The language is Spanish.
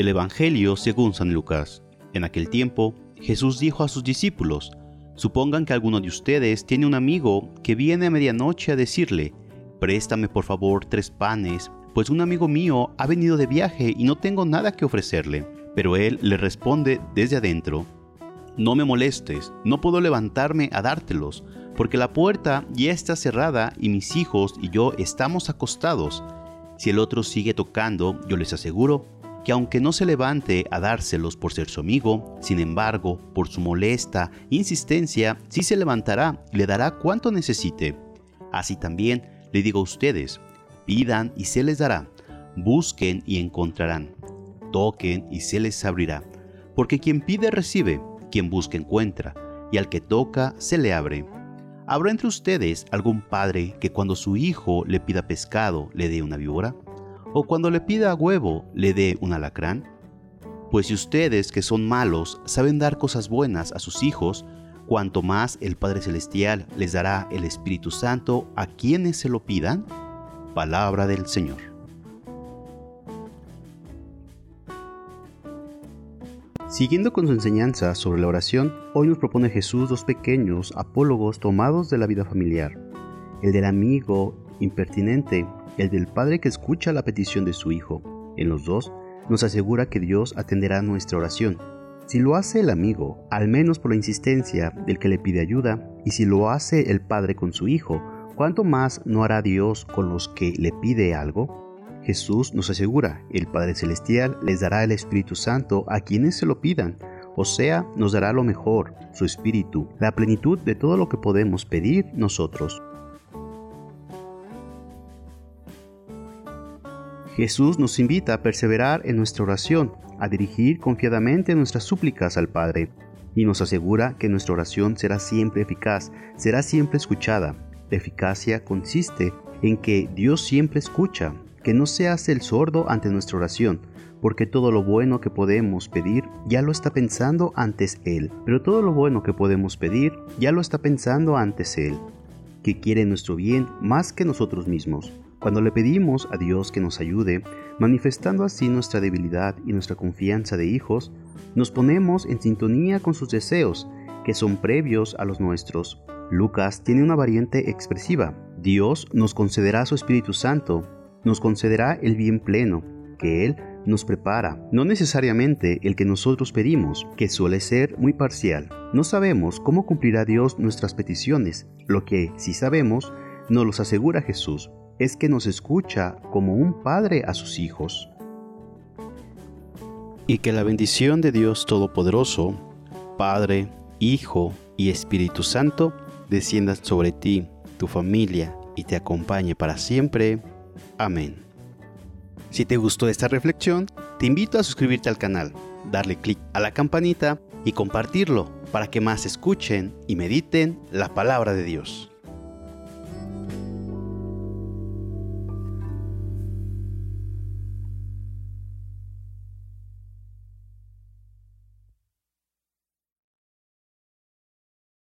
Del Evangelio según San Lucas. En aquel tiempo, Jesús dijo a sus discípulos, Supongan que alguno de ustedes tiene un amigo que viene a medianoche a decirle, Préstame por favor tres panes, pues un amigo mío ha venido de viaje y no tengo nada que ofrecerle. Pero él le responde desde adentro, No me molestes, no puedo levantarme a dártelos, porque la puerta ya está cerrada y mis hijos y yo estamos acostados. Si el otro sigue tocando, yo les aseguro que aunque no se levante a dárselos por ser su amigo, sin embargo, por su molesta insistencia, sí se levantará y le dará cuanto necesite. Así también le digo a ustedes, pidan y se les dará, busquen y encontrarán, toquen y se les abrirá, porque quien pide recibe, quien busca encuentra, y al que toca se le abre. ¿Habrá entre ustedes algún padre que cuando su hijo le pida pescado le dé una víbora? O cuando le pida huevo le dé un alacrán? Pues si ustedes que son malos saben dar cosas buenas a sus hijos, cuanto más el Padre Celestial les dará el Espíritu Santo a quienes se lo pidan. Palabra del Señor. Siguiendo con su enseñanza sobre la oración, hoy nos propone Jesús dos pequeños apólogos tomados de la vida familiar, el del amigo impertinente el del padre que escucha la petición de su hijo. En los dos nos asegura que Dios atenderá nuestra oración. Si lo hace el amigo, al menos por la insistencia del que le pide ayuda, y si lo hace el padre con su hijo, ¿cuánto más no hará Dios con los que le pide algo? Jesús nos asegura, el Padre Celestial les dará el Espíritu Santo a quienes se lo pidan, o sea, nos dará lo mejor, su Espíritu, la plenitud de todo lo que podemos pedir nosotros. Jesús nos invita a perseverar en nuestra oración, a dirigir confiadamente nuestras súplicas al Padre, y nos asegura que nuestra oración será siempre eficaz, será siempre escuchada. La eficacia consiste en que Dios siempre escucha, que no se hace el sordo ante nuestra oración, porque todo lo bueno que podemos pedir ya lo está pensando antes Él, pero todo lo bueno que podemos pedir ya lo está pensando antes Él, que quiere nuestro bien más que nosotros mismos. Cuando le pedimos a Dios que nos ayude, manifestando así nuestra debilidad y nuestra confianza de hijos, nos ponemos en sintonía con sus deseos, que son previos a los nuestros. Lucas tiene una variante expresiva. Dios nos concederá su Espíritu Santo, nos concederá el bien pleno, que Él nos prepara, no necesariamente el que nosotros pedimos, que suele ser muy parcial. No sabemos cómo cumplirá Dios nuestras peticiones, lo que sí sabemos nos los asegura Jesús es que nos escucha como un padre a sus hijos. Y que la bendición de Dios Todopoderoso, Padre, Hijo y Espíritu Santo, descienda sobre ti, tu familia y te acompañe para siempre. Amén. Si te gustó esta reflexión, te invito a suscribirte al canal, darle clic a la campanita y compartirlo para que más escuchen y mediten la palabra de Dios.